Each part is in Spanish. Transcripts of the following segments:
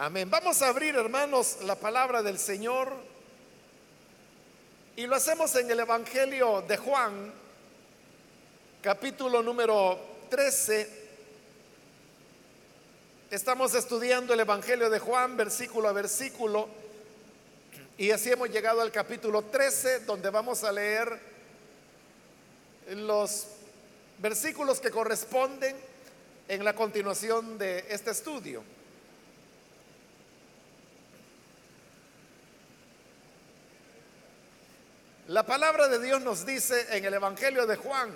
Amén. Vamos a abrir, hermanos, la palabra del Señor. Y lo hacemos en el Evangelio de Juan, capítulo número 13. Estamos estudiando el Evangelio de Juan, versículo a versículo. Y así hemos llegado al capítulo 13, donde vamos a leer los versículos que corresponden en la continuación de este estudio. La palabra de Dios nos dice en el Evangelio de Juan,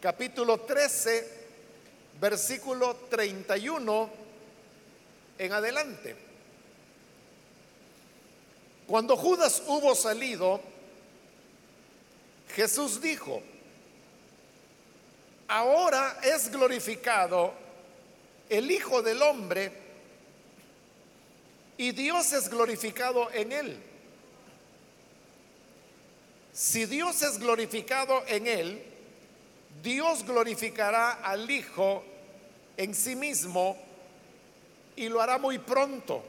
capítulo 13, versículo 31 en adelante. Cuando Judas hubo salido, Jesús dijo, ahora es glorificado el Hijo del Hombre y Dios es glorificado en él. Si Dios es glorificado en él, Dios glorificará al Hijo en sí mismo y lo hará muy pronto.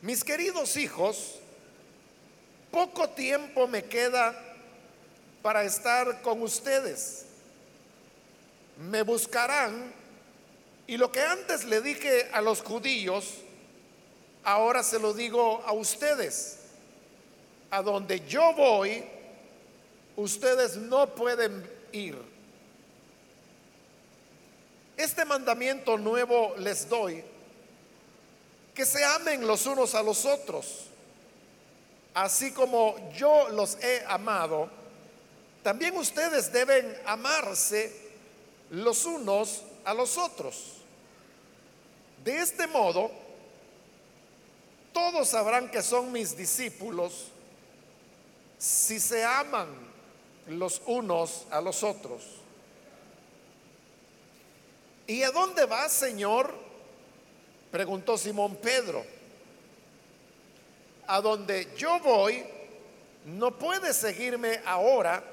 Mis queridos hijos, poco tiempo me queda para estar con ustedes. Me buscarán y lo que antes le dije a los judíos, ahora se lo digo a ustedes a donde yo voy, ustedes no pueden ir. Este mandamiento nuevo les doy, que se amen los unos a los otros, así como yo los he amado, también ustedes deben amarse los unos a los otros. De este modo, todos sabrán que son mis discípulos si se aman los unos a los otros. ¿Y a dónde vas, Señor? Preguntó Simón Pedro. A donde yo voy, no puedes seguirme ahora,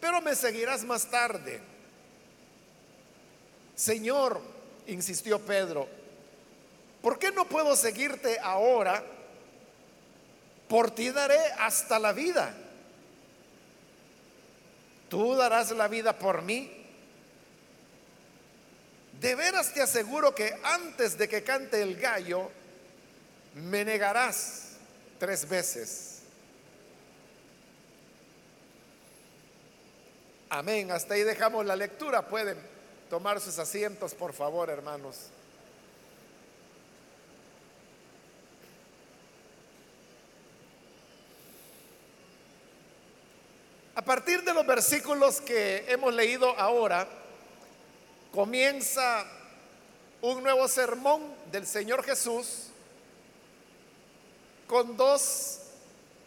pero me seguirás más tarde. Señor, insistió Pedro, ¿por qué no puedo seguirte ahora? Por ti daré hasta la vida. Tú darás la vida por mí. De veras te aseguro que antes de que cante el gallo, me negarás tres veces. Amén. Hasta ahí dejamos la lectura. Pueden tomar sus asientos, por favor, hermanos. A partir de los versículos que hemos leído ahora, comienza un nuevo sermón del Señor Jesús con dos,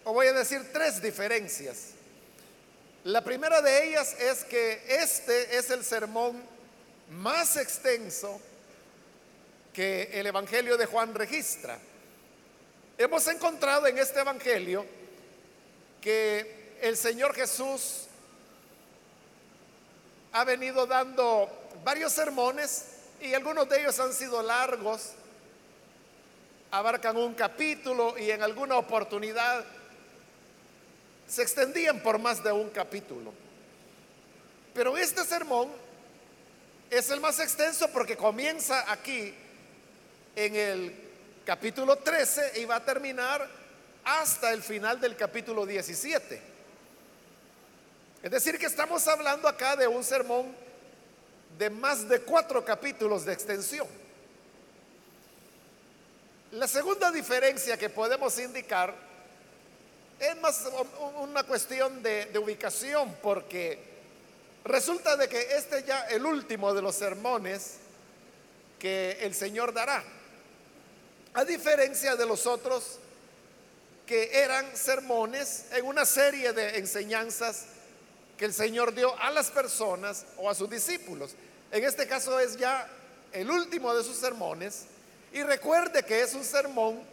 o voy a decir tres diferencias. La primera de ellas es que este es el sermón más extenso que el Evangelio de Juan registra. Hemos encontrado en este Evangelio que el Señor Jesús ha venido dando varios sermones y algunos de ellos han sido largos, abarcan un capítulo y en alguna oportunidad se extendían por más de un capítulo. Pero este sermón es el más extenso porque comienza aquí en el capítulo 13 y va a terminar hasta el final del capítulo 17. Es decir, que estamos hablando acá de un sermón de más de cuatro capítulos de extensión. La segunda diferencia que podemos indicar es más una cuestión de, ubicación, porque resulta de que este es ya el último de los sermones que el Señor dará. A diferencia de los otros que eran sermones en una serie de enseñanzas que el Señor dio a las personas o a sus discípulos. En este caso es ya el último de sus sermones. Y recuerde que es un sermón,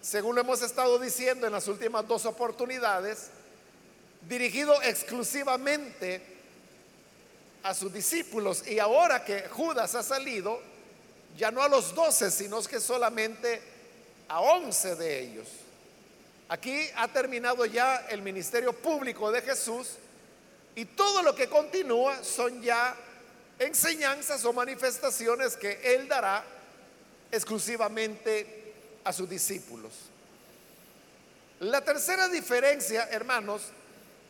según lo hemos estado diciendo en las últimas dos oportunidades, dirigido exclusivamente a sus discípulos. Y ahora que Judas ha salido, ya no a los doce, sino que solamente a once de ellos. Aquí ha terminado ya el ministerio público de Jesús y todo lo que continúa son ya enseñanzas o manifestaciones que Él dará exclusivamente a sus discípulos. La tercera diferencia, hermanos,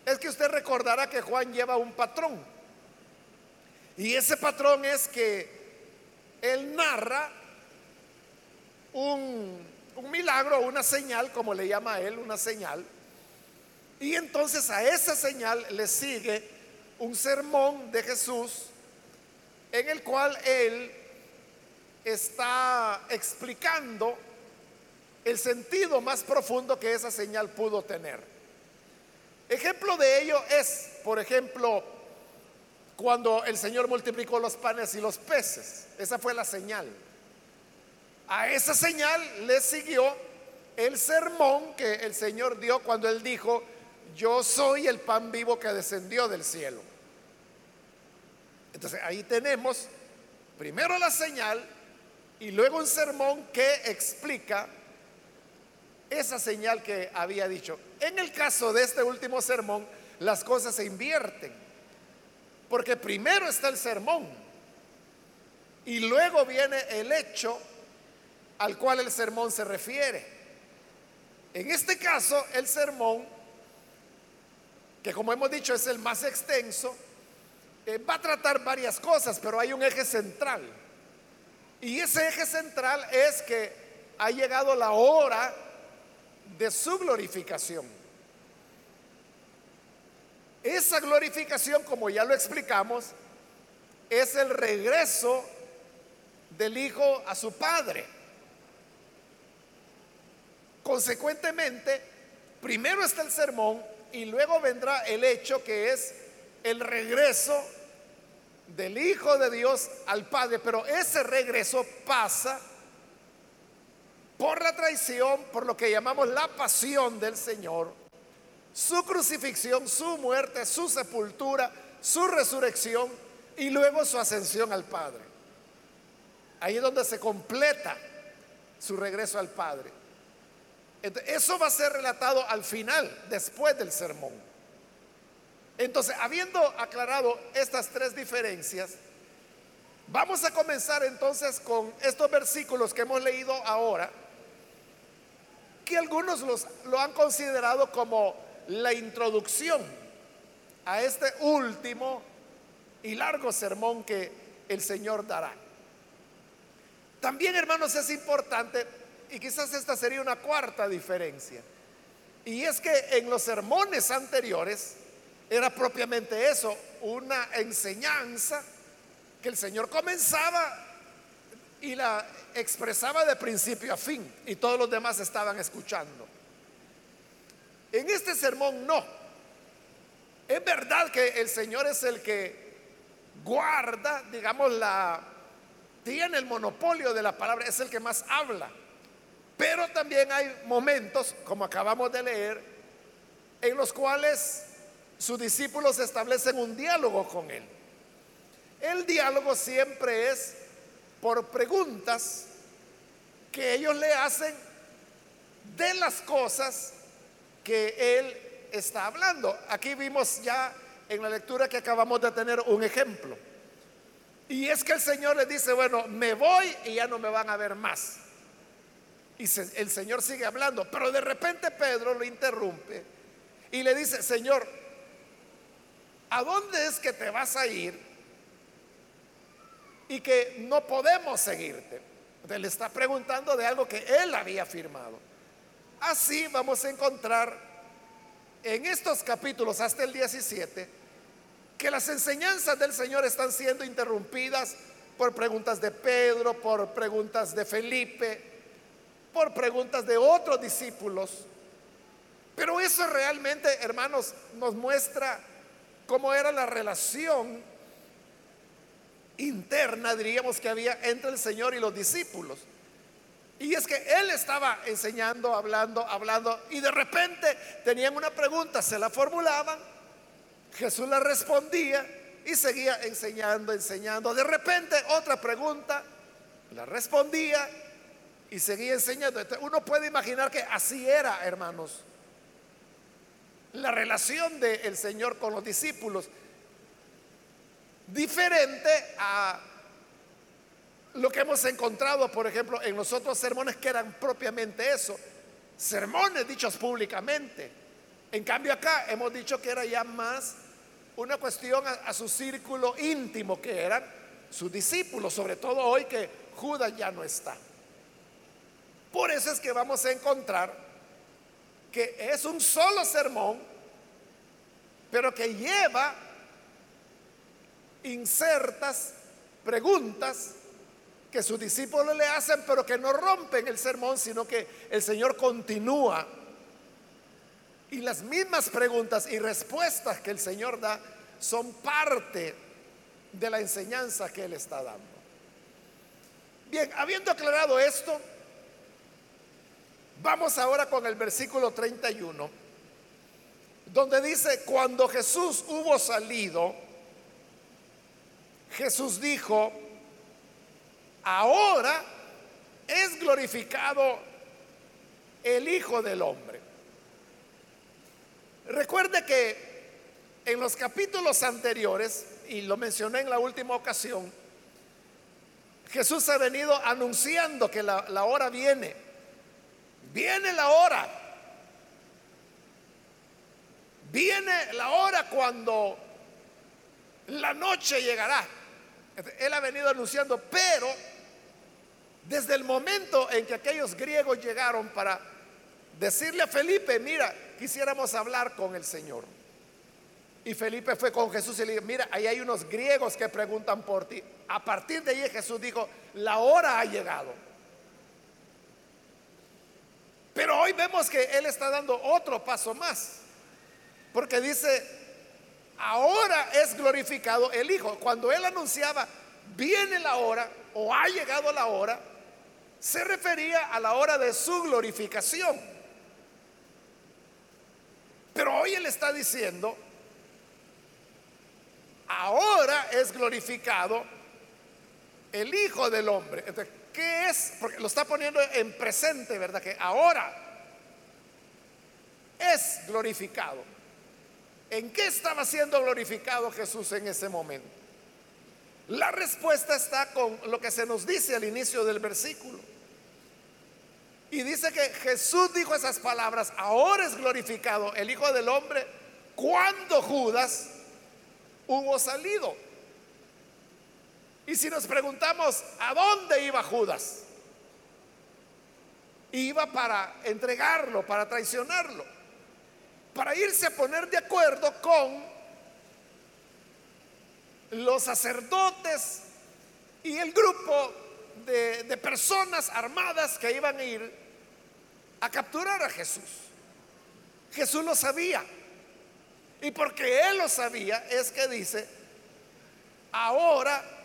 es que usted recordará que Juan lleva un patrón. Y ese patrón es que él narra un, un milagro, una señal, como le llama él, una señal. Y entonces a esa señal le sigue un sermón de Jesús en el cual él está explicando el sentido más profundo que esa señal pudo tener. Ejemplo de ello es, por ejemplo, cuando el Señor multiplicó los panes y los peces. Esa fue la señal. A esa señal le siguió el sermón que el Señor dio cuando él dijo, yo soy el pan vivo que descendió del cielo. Entonces ahí tenemos primero la señal y luego un sermón que explica esa señal que había dicho. En el caso de este último sermón, las cosas se invierten. Porque primero está el sermón y luego viene el hecho al cual el sermón se refiere. En este caso, el sermón, que como hemos dicho es el más extenso, eh, va a tratar varias cosas, pero hay un eje central. Y ese eje central es que ha llegado la hora de su glorificación. Esa glorificación, como ya lo explicamos, es el regreso del Hijo a su Padre. Consecuentemente, primero está el sermón y luego vendrá el hecho que es el regreso del Hijo de Dios al Padre, pero ese regreso pasa por la traición, por lo que llamamos la pasión del Señor, su crucifixión, su muerte, su sepultura, su resurrección y luego su ascensión al Padre. Ahí es donde se completa su regreso al Padre. Eso va a ser relatado al final, después del sermón. Entonces, habiendo aclarado estas tres diferencias, vamos a comenzar entonces con estos versículos que hemos leído ahora que algunos los, lo han considerado como la introducción a este último y largo sermón que el Señor dará. También, hermanos, es importante, y quizás esta sería una cuarta diferencia, y es que en los sermones anteriores era propiamente eso, una enseñanza que el Señor comenzaba y la expresaba de principio a fin y todos los demás estaban escuchando. En este sermón no. Es verdad que el Señor es el que guarda, digamos, la tiene el monopolio de la palabra, es el que más habla. Pero también hay momentos, como acabamos de leer, en los cuales sus discípulos establecen un diálogo con él. El diálogo siempre es por preguntas que ellos le hacen de las cosas que él está hablando. Aquí vimos ya en la lectura que acabamos de tener un ejemplo. Y es que el Señor le dice, bueno, me voy y ya no me van a ver más. Y el Señor sigue hablando, pero de repente Pedro lo interrumpe y le dice, Señor, ¿a dónde es que te vas a ir? y que no podemos seguirte. le está preguntando de algo que él había firmado. Así vamos a encontrar en estos capítulos hasta el 17 que las enseñanzas del Señor están siendo interrumpidas por preguntas de Pedro, por preguntas de Felipe, por preguntas de otros discípulos. Pero eso realmente, hermanos, nos muestra cómo era la relación interna, diríamos que había entre el Señor y los discípulos. Y es que Él estaba enseñando, hablando, hablando, y de repente tenían una pregunta, se la formulaban, Jesús la respondía y seguía enseñando, enseñando. De repente otra pregunta La respondía y seguía enseñando. uno puede imaginar que así era, hermanos, la relación del Señor con los discípulos. Diferente a lo que hemos encontrado, por ejemplo, en los otros sermones que eran propiamente eso, sermones dichos públicamente. En cambio acá hemos dicho que era ya más una cuestión a, su círculo íntimo, que eran sus discípulos, sobre todo hoy que Judas ya no está. Por eso es que vamos a encontrar que es un solo sermón, pero que lleva insertas preguntas que sus discípulos le hacen, pero que no rompen el sermón, sino que el Señor continúa. Y las mismas preguntas y respuestas que el Señor da son parte de la enseñanza que Él está dando. Bien, habiendo aclarado esto, vamos ahora con el versículo 31, donde dice, cuando Jesús hubo salido, Jesús dijo, ahora es glorificado el Hijo del Hombre. Recuerde que en los capítulos anteriores, y lo mencioné en la última ocasión, Jesús ha venido anunciando que la, hora viene. Viene la hora. Viene la hora cuando la noche llegará. Él ha venido anunciando, pero desde el momento en que aquellos griegos llegaron para decirle a Felipe, mira, quisiéramos hablar con el Señor. Y Felipe fue con Jesús y le dijo, mira, ahí hay unos griegos que preguntan por ti. A partir de ahí Jesús dijo, la hora ha llegado. Pero hoy vemos que Él está dando otro paso más. Porque dice, ahora es glorificado el Hijo. Cuando Él anunciaba, viene la hora o ha llegado la hora, se refería a la hora de su glorificación. Pero hoy Él está diciendo, ahora es glorificado el Hijo del Hombre. Entonces, ¿qué es? Porque lo está poniendo en presente, ¿verdad? Que ahora es glorificado. ¿En qué estaba siendo glorificado Jesús en ese momento? La respuesta está con lo que se nos dice al inicio del versículo. Y dice que Jesús dijo esas palabras, ahora es glorificado el Hijo del Hombre, cuando Judas hubo salido. Y si nos preguntamos, ¿a dónde iba Judas? Iba para entregarlo, para traicionarlo, para irse a poner de acuerdo con los sacerdotes y el grupo de, de, personas armadas que iban a ir a capturar a Jesús. Jesús lo sabía. Y porque él lo sabía es que dice, ahora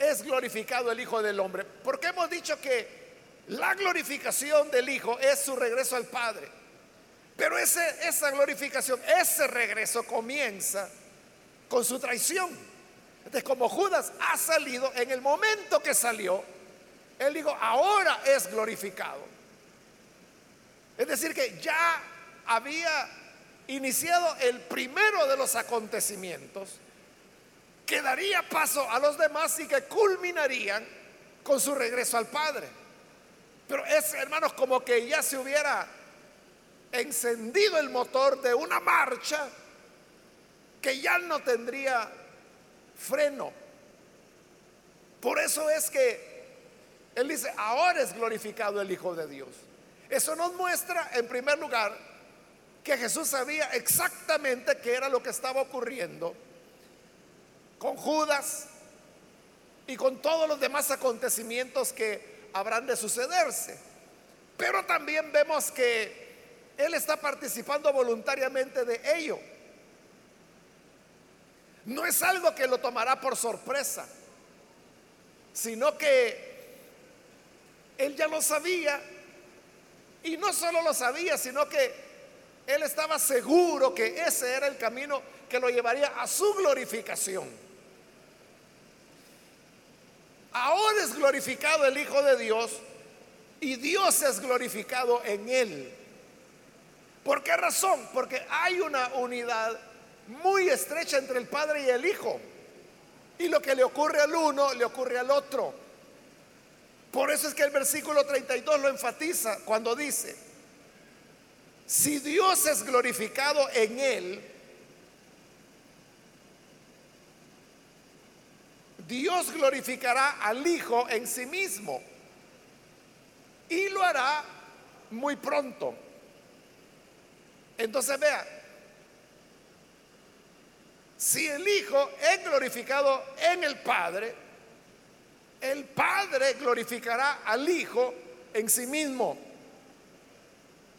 es glorificado el Hijo del Hombre. Porque hemos dicho que la glorificación del Hijo es su regreso al Padre. Pero ese, esa glorificación, ese regreso comienza con su traición. Entonces, como Judas ha salido, en el momento que salió, él dijo, ahora es glorificado. Es decir, que ya había iniciado el primero de los acontecimientos que daría paso a los demás y que culminarían con su regreso al Padre. Pero es, hermanos, como que ya se hubiera encendido el motor de una marcha que ya no tendría freno. Por eso es que Él dice, ahora es glorificado el Hijo de Dios. Eso nos muestra, en primer lugar, que Jesús sabía exactamente qué era lo que estaba ocurriendo con Judas y con todos los demás acontecimientos que habrán de sucederse. Pero también vemos que Él está participando voluntariamente de ello. No es algo que lo tomará por sorpresa, sino que Él ya lo sabía y no solo lo sabía, sino que él estaba seguro que ese era el camino que lo llevaría a su glorificación. Ahora es glorificado el Hijo de Dios y Dios es glorificado en él. ¿Por qué razón? Porque hay una unidad muy estrecha entre el Padre y el Hijo. Y lo que le ocurre al uno, le ocurre al otro. Por eso es que el versículo 32 lo enfatiza cuando dice, si Dios es glorificado en él, Dios glorificará al Hijo en sí mismo y lo hará muy pronto. Entonces vea, si el Hijo es glorificado en el Padre, el Padre glorificará al Hijo en sí mismo.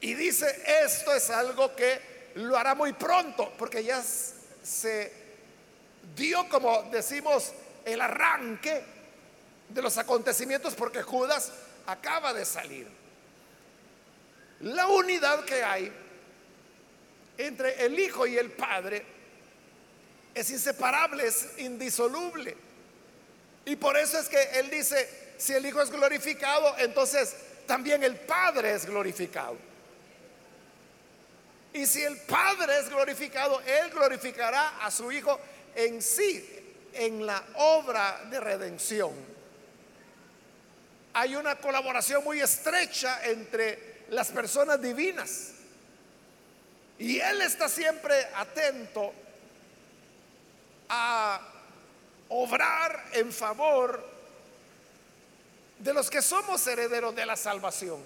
Y dice, esto es algo que lo hará muy pronto, porque ya se dio, como decimos, el arranque de los acontecimientos, porque Judas acaba de salir. La unidad que hay entre el Hijo y el Padre es inseparable, es indisoluble. Y por eso es que Él dice, si el Hijo es glorificado, entonces también el Padre es glorificado. Y si el Padre es glorificado, Él glorificará a su Hijo en sí, en la obra de redención. Hay una colaboración muy estrecha entre las personas divinas. Y Él está siempre atento a obrar en favor de los que somos herederos de la salvación.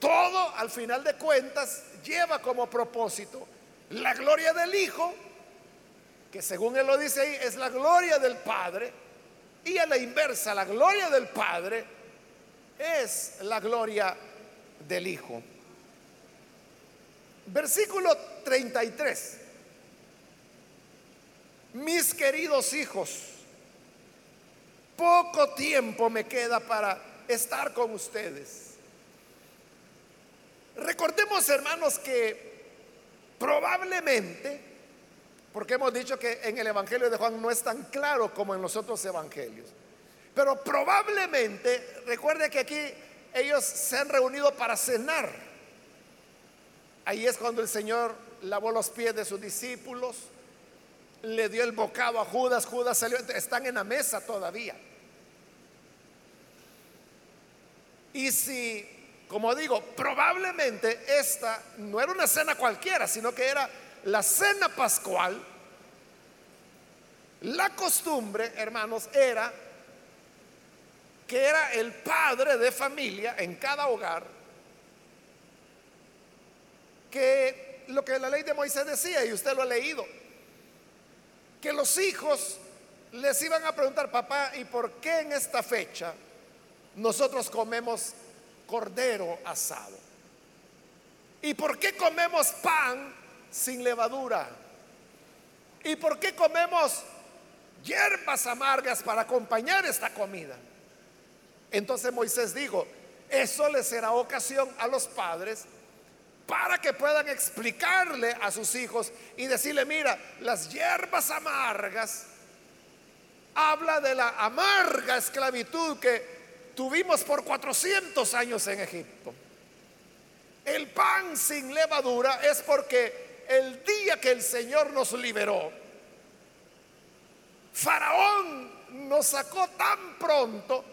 Todo, al final de cuentas, lleva como propósito la gloria del Hijo, que según Él lo dice ahí, es la gloria del Padre, y a la inversa, la gloria del Padre es la gloria del Hijo. Versículo 33. Mis queridos hijos, poco tiempo me queda para estar con ustedes. Recordemos, hermanos, que probablemente, porque hemos dicho que en el Evangelio de Juan no es tan claro como en los otros evangelios, pero probablemente, recuerde que aquí ellos se han reunido para cenar. Ahí es cuando el Señor lavó los pies de sus discípulos, le dio el bocado a Judas, Judas salió, están en la mesa todavía. Y si, como digo, probablemente esta no era una cena cualquiera, sino que era la cena pascual, la costumbre, hermanos, era que era el padre de familia en cada hogar que lo que la ley de Moisés decía, y usted lo ha leído, que los hijos les iban a preguntar, papá, ¿y por qué en esta fecha nosotros comemos cordero asado? ¿Y por qué comemos pan sin levadura? ¿Y por qué comemos hierbas amargas para acompañar esta comida? Entonces Moisés dijo, eso le será ocasión a los padres para que puedan explicarle a sus hijos y decirle, mira, las hierbas amargas habla de la amarga esclavitud que tuvimos por 400 años en Egipto. El pan sin levadura es porque el día que el Señor nos liberó, Faraón nos sacó tan pronto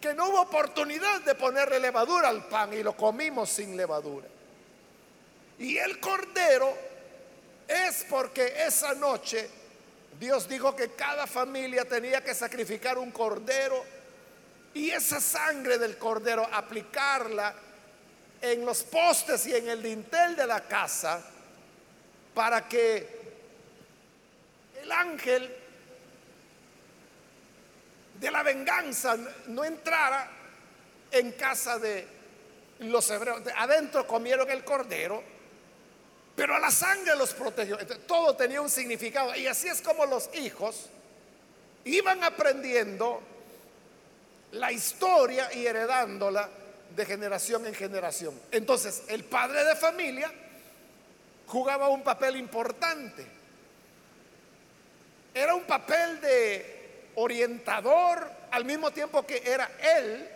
que no hubo oportunidad de ponerle levadura al pan y lo comimos sin levadura. Y el cordero es porque esa noche Dios dijo que cada familia tenía que sacrificar un cordero y esa sangre del cordero aplicarla en los postes y en el dintel de la casa para que el ángel de la venganza no entrara en casa de los hebreos. Adentro comieron el cordero pero a la sangre los protegió. todo tenía un significado. Y así es como los hijos iban aprendiendo la historia y heredándola de generación en generación. Entonces, el padre de familia jugaba un papel importante. Era un papel de orientador al mismo tiempo que era él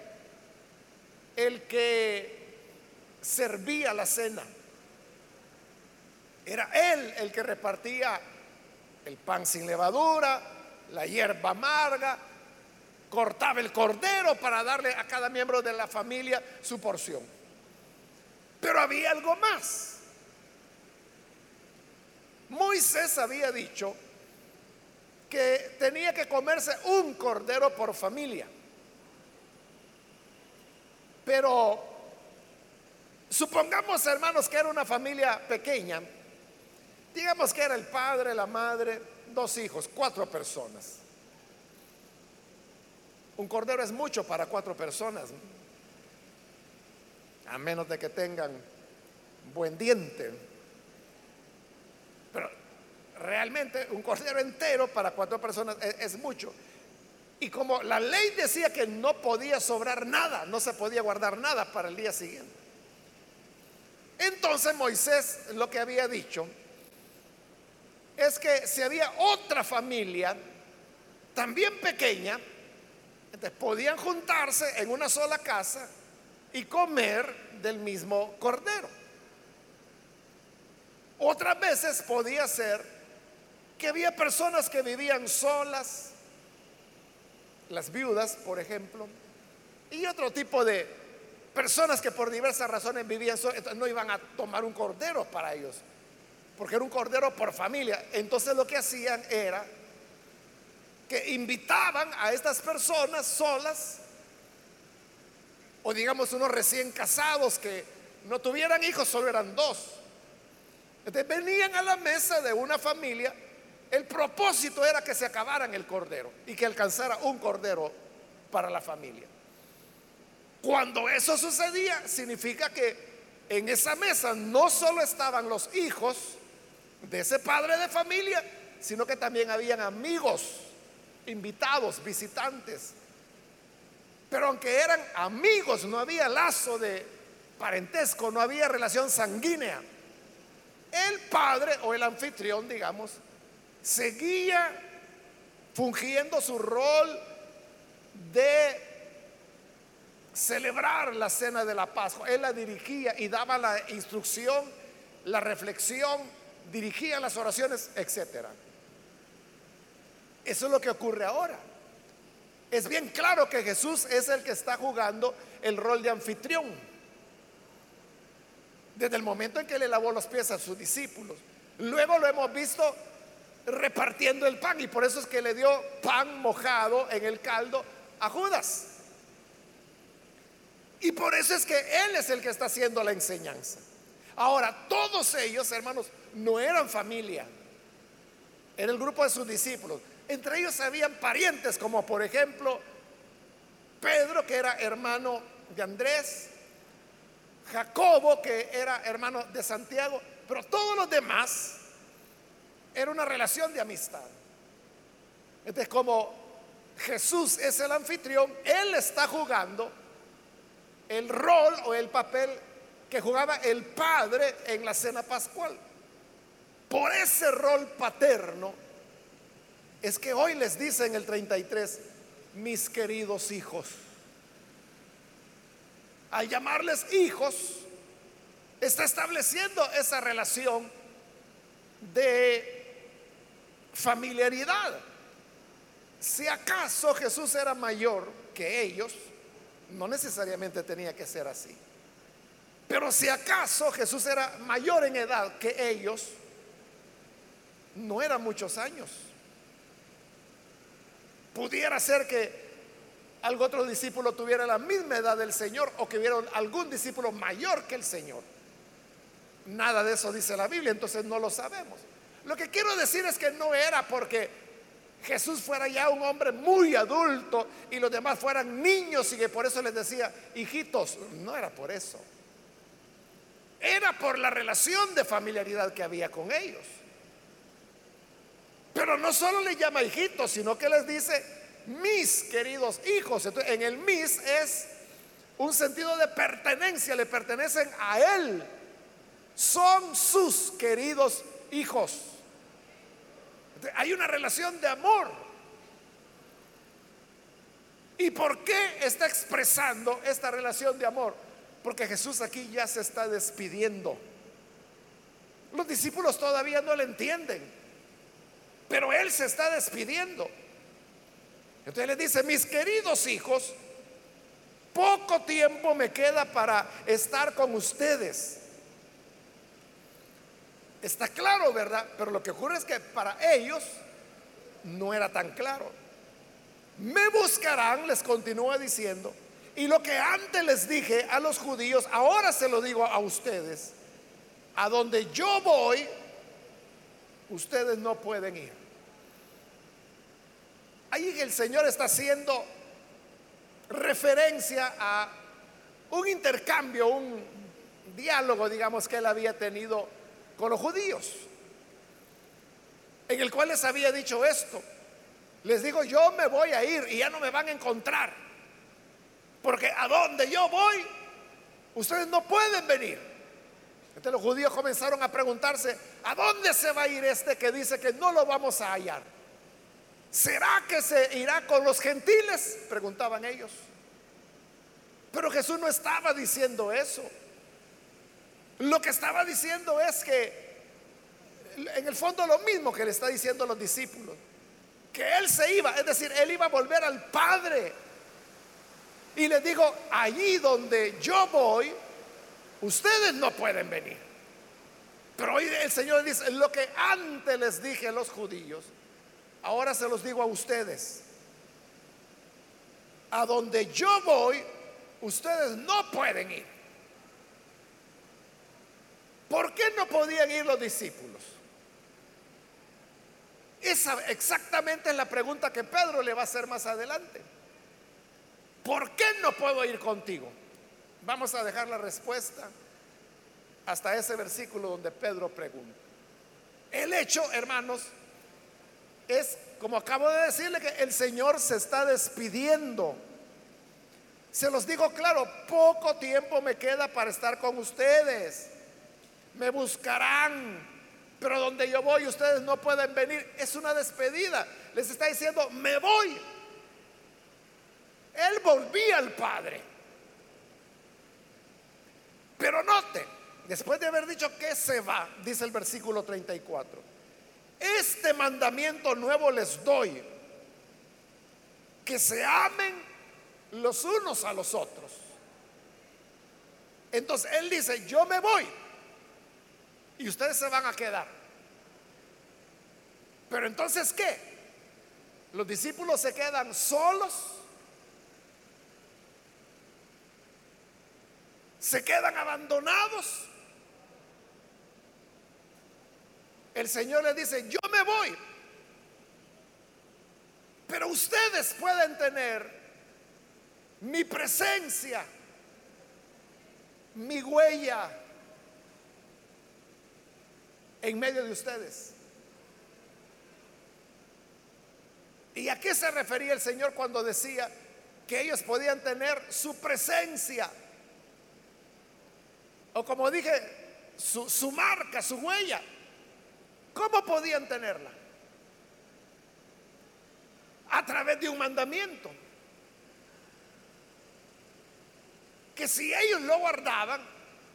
el que servía la cena. Era él el que repartía el pan sin levadura, la hierba amarga, cortaba el cordero para darle a cada miembro de la familia su porción. Pero había algo más. Moisés había dicho que tenía que comerse un cordero por familia. Pero supongamos, hermanos, que era una familia pequeña. Digamos que era el padre, la madre, dos hijos, cuatro personas. Un cordero es mucho para cuatro personas, a menos de que tengan buen diente. Realmente un cordero entero para cuatro personas es, es mucho. Y como la ley decía que no podía sobrar nada, no se podía guardar nada para el día siguiente. Entonces Moisés lo que había dicho es que si había otra familia, también pequeña, entonces podían juntarse en una sola casa y comer del mismo cordero. Otras veces podía ser que había personas que vivían solas, las viudas, por ejemplo, y otro tipo de personas que por diversas razones vivían solas, no iban a tomar un cordero para ellos, porque era un cordero por familia. Entonces lo que hacían era que invitaban a estas personas solas, o digamos unos recién casados que no tuvieran hijos, solo eran dos. Entonces venían a la mesa de una familia el propósito era que se acabaran el cordero y que alcanzara un cordero para la familia. Cuando eso sucedía, significa que en esa mesa no solo estaban los hijos de ese padre de familia, sino que también habían amigos, invitados, visitantes. Pero aunque eran amigos, no había lazo de parentesco, no había relación sanguínea. El padre o el anfitrión, digamos, seguía fungiendo su rol de celebrar la cena de la Pascua. Él la dirigía y daba la instrucción, la reflexión, dirigía las oraciones, etc. Eso es lo que ocurre ahora. Es bien claro que Jesús es el que está jugando el rol de anfitrión. Desde el momento en que le lavó los pies a sus discípulos. Luego lo hemos visto repartiendo el pan. Y por eso es que le dio pan mojado en el caldo a Judas. Y por eso es que Él es el que está haciendo la enseñanza. Ahora, todos ellos, hermanos, no eran familia. Era el grupo de sus discípulos. Entre ellos habían parientes, como por ejemplo Pedro, que era hermano de Andrés, Jacobo, que era hermano de Santiago, pero todos los demás era una relación de amistad. Entonces, como Jesús es el anfitrión, Él está jugando el rol o el papel que jugaba el Padre en la cena pascual. Por ese rol paterno es que hoy les dice en el 33, mis queridos hijos. Al llamarles hijos, está estableciendo esa relación de familiaridad. Si acaso Jesús era mayor que ellos, no necesariamente tenía que ser así. Pero si acaso Jesús era mayor en edad que ellos, no eran muchos años. Pudiera ser que algún otro discípulo tuviera la misma edad del Señor o que hubiera algún discípulo mayor que el Señor. Nada de eso dice la Biblia, entonces no lo sabemos. Lo que quiero decir es que no era porque Jesús fuera ya un hombre muy adulto y los demás fueran niños y que por eso les decía, hijitos, no era por eso. Era por la relación de familiaridad que había con ellos. Pero no solo les llama hijitos, sino que les dice, mis queridos hijos. Entonces, en el mis es un sentido de pertenencia, le pertenecen a Él. Son sus queridos hijos. Hay una relación de amor. ¿Y por qué está expresando esta relación de amor? Porque Jesús aquí ya se está despidiendo. Los discípulos todavía no le entienden, pero Él se está despidiendo. Entonces le dice, mis queridos hijos, poco tiempo me queda para estar con ustedes. Está claro, ¿verdad? Pero lo que ocurre es que para ellos no era tan claro. Me buscarán, les continúa diciendo, y lo que antes les dije a los judíos, ahora se lo digo a ustedes, a donde yo voy, ustedes no pueden ir. Ahí el Señor está haciendo referencia a un intercambio, un diálogo, digamos, que él había tenido con los judíos, en el cual les había dicho esto. Les digo, yo me voy a ir y ya no me van a encontrar, porque a donde yo voy, ustedes no pueden venir. Entonces los judíos comenzaron a preguntarse, ¿a dónde se va a ir este que dice que no lo vamos a hallar? ¿Será que se irá con los gentiles? Preguntaban ellos. Pero Jesús no estaba diciendo eso. Lo que estaba diciendo es que, en el fondo lo mismo que le está diciendo a los discípulos, que Él se iba, es decir, Él iba a volver al Padre. Y les digo, allí donde yo voy, ustedes no pueden venir. Pero hoy el Señor dice, lo que antes les dije a los judíos, ahora se los digo a ustedes. A donde yo voy, ustedes no pueden ir. ¿Por qué no podían ir los discípulos? Esa exactamente es la pregunta que Pedro le va a hacer más adelante. ¿Por qué no puedo ir contigo? Vamos a dejar la respuesta hasta ese versículo donde Pedro pregunta. El hecho, hermanos, es, como acabo de decirle, que el Señor se está despidiendo. Se los digo claro, poco tiempo me queda para estar con ustedes me buscarán, pero donde yo voy ustedes no pueden venir. Es una despedida. Les está diciendo, me voy. Él volvía al Padre. Pero note, después de haber dicho que se va, dice el versículo 34, este mandamiento nuevo les doy, que se amen los unos a los otros. Entonces él dice, yo me voy, y ustedes se van a quedar. Pero entonces, ¿qué? Los discípulos se quedan solos. Se quedan abandonados. El Señor les dice, yo me voy. Pero ustedes pueden tener mi presencia, mi huella, en medio de ustedes. ¿Y a qué se refería el Señor cuando decía que ellos podían tener su presencia? O como dije, su, marca, su huella. ¿Cómo podían tenerla? A través de un mandamiento. Que si ellos lo guardaban,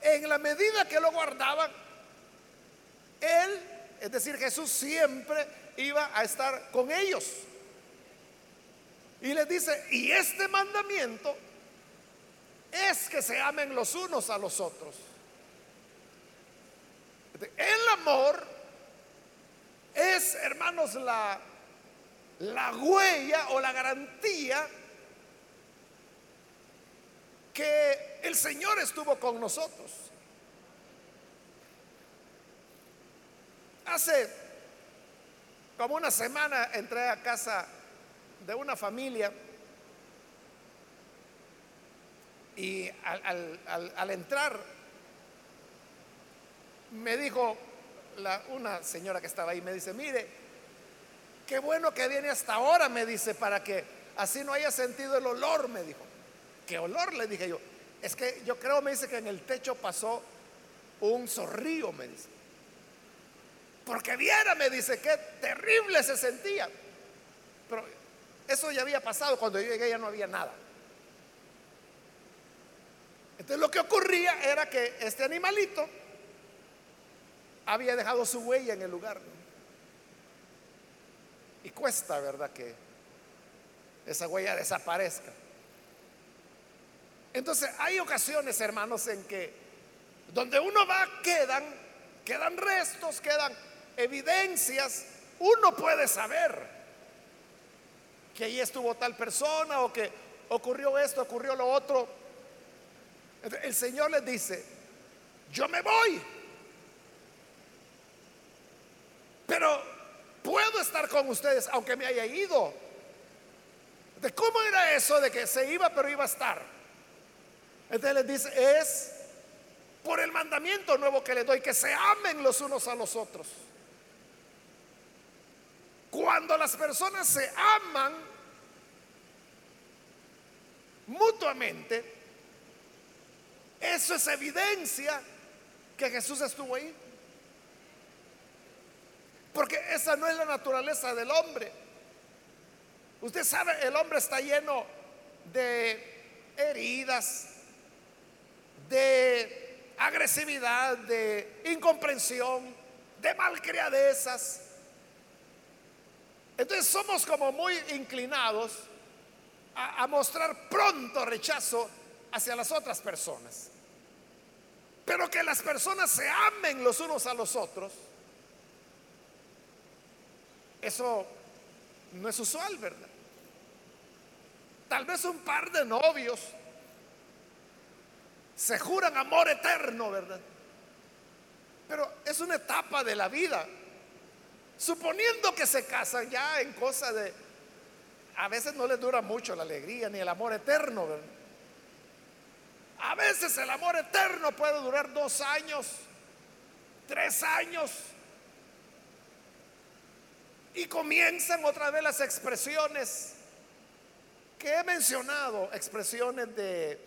en la medida que lo guardaban, él, es decir, Jesús siempre iba a estar con ellos. Y les dice, y este mandamiento es que se amen los unos a los otros. El amor es, hermanos, la, la huella o la garantía que el Señor estuvo con nosotros. Hace como una semana entré a casa de una familia y al, entrar me dijo una señora que estaba ahí, me dice, mire, qué bueno que viene hasta ahora, me dice, para que así no haya sentido el olor, me dijo. ¿Qué olor? Le dije yo. Es que yo creo, me dice que en el techo pasó un zorrillo, me dice. Porque viera, me dice, qué terrible se sentía. Pero Eso ya había pasado, cuando yo llegué ya no había nada. Entonces lo que ocurría era que este animalito había dejado su huella en el lugar. Y cuesta, ¿verdad? Que esa huella desaparezca. Entonces hay ocasiones, hermanos, en que donde uno va quedan, quedan restos, quedan evidencias. Uno puede saber que allí estuvo tal persona o que ocurrió esto, ocurrió lo otro. El Señor les dice, yo me voy, pero puedo estar con ustedes aunque me haya ido. ¿De cómo era eso de que se iba pero iba a estar? Entonces les dice, es por el mandamiento nuevo que les doy, que se amen los unos a los otros. Cuando las personas se aman mutuamente, eso es evidencia que Jesús estuvo ahí. Porque esa no es la naturaleza del hombre. Usted sabe, el hombre está lleno de heridas, de agresividad, de incomprensión, de malcriadezas. Entonces somos como muy inclinados a, mostrar pronto rechazo hacia las otras personas. Pero que las personas se amen los unos a los otros eso no es usual, ¿verdad? Tal vez un par de novios se juran amor eterno, ¿verdad? Pero es una etapa de la vida. Suponiendo que se casan ya en cosa de... A veces no les dura mucho la alegría ni el amor eterno. A veces el amor eterno puede durar dos años, tres años. Y comienzan otra vez las expresiones que he mencionado, expresiones de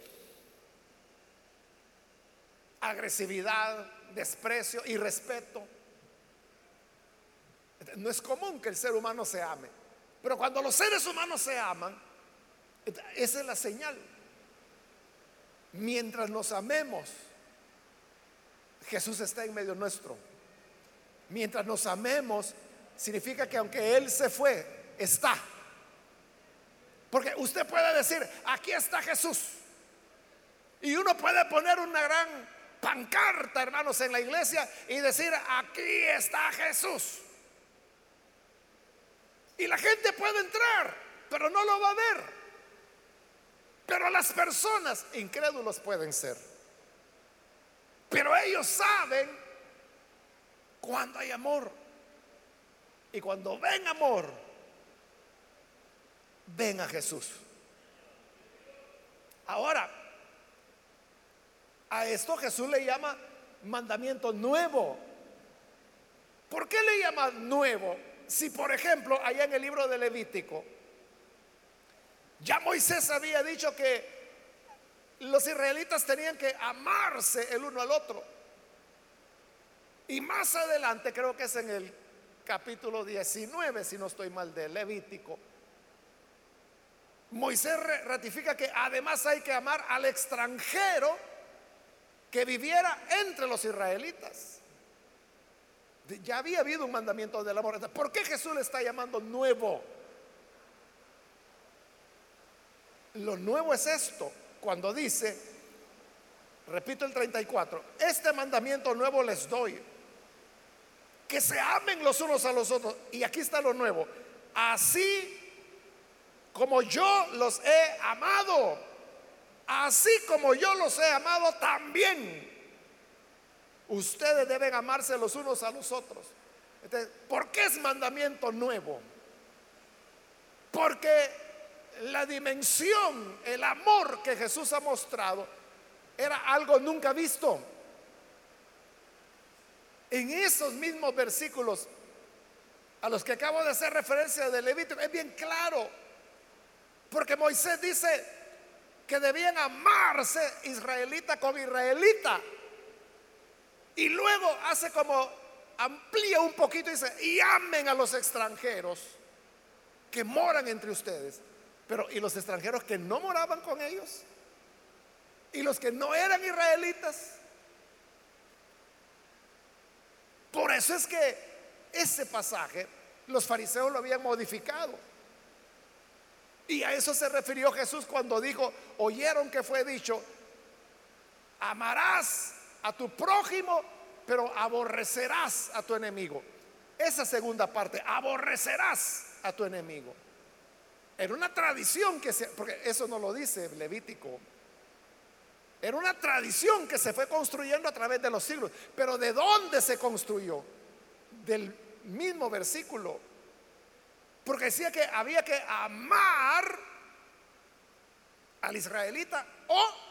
agresividad, desprecio y respeto. No es común que el ser humano se ame, pero cuando los seres humanos se aman, esa es la señal. Mientras nos amemos, Jesús está en medio nuestro. Mientras nos amemos, significa que aunque Él se fue, está. Porque usted puede decir, aquí está Jesús. Y uno puede poner una gran pancarta, hermanos, en la iglesia y decir, aquí está Jesús. Y la gente puede entrar, pero no lo va a ver. Pero las personas incrédulos pueden ser. Pero ellos saben cuando hay amor. Y cuando ven amor, ven a Jesús. Ahora, a esto Jesús le llama mandamiento nuevo. ¿Por qué le llama nuevo? Si por ejemplo, allá en el libro de Levítico, ya Moisés había dicho que los israelitas tenían que amarse el uno al otro. Y más adelante, creo que es en el capítulo 19, si no estoy mal, de Levítico, Moisés ratifica que además hay que amar al extranjero que viviera entre los israelitas. Ya había habido un mandamiento del amor. ¿Por qué Jesús le está llamando nuevo? Lo nuevo es esto, cuando dice, repito el 34, este mandamiento nuevo les doy que se amen los unos a los otros. Y aquí está lo nuevo. Así como yo los he amado, así como yo los he amado también, ustedes deben amarse los unos a los otros. Entonces, ¿por qué es mandamiento nuevo? Porque la dimensión, el amor que Jesús ha mostrado, era algo nunca visto. En esos mismos versículos a los que acabo de hacer referencia de Levítico, es bien claro, porque Moisés dice que debían amarse israelita con israelita. Y luego hace como, amplía un poquito y dice, y amen a los extranjeros que moran entre ustedes. Pero ¿y los extranjeros que no moraban con ellos? ¿Y los que no eran israelitas? Por eso es que ese pasaje los fariseos lo habían modificado. Y a eso se refirió Jesús cuando dijo, oyeron que fue dicho, amarás a tu prójimo, pero aborrecerás a tu enemigo. Esa segunda parte, aborrecerás a tu enemigo. Era una tradición que se, porque eso no lo dice Levítico. Era una tradición que se fue construyendo a través de los siglos. Pero ¿de dónde se construyó? Del mismo versículo. Porque decía que había que amar al israelita o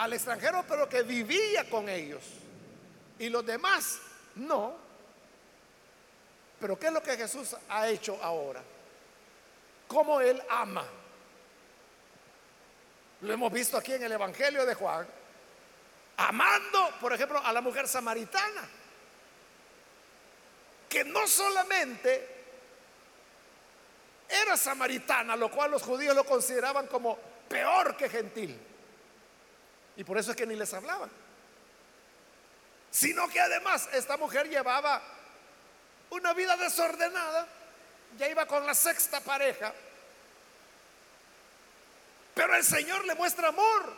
al extranjero, pero que vivía con ellos. Y los demás no. Pero ¿qué es lo que Jesús ha hecho ahora? ¿Cómo Él ama? Lo hemos visto aquí en el Evangelio de Juan. Amando, por ejemplo, a la mujer samaritana. Que no solamente era samaritana, lo cual los judíos lo consideraban como peor que gentil. Y por eso es que ni les hablaban. Sino que además esta mujer llevaba una vida desordenada, ya iba con la sexta pareja, pero el Señor le muestra amor.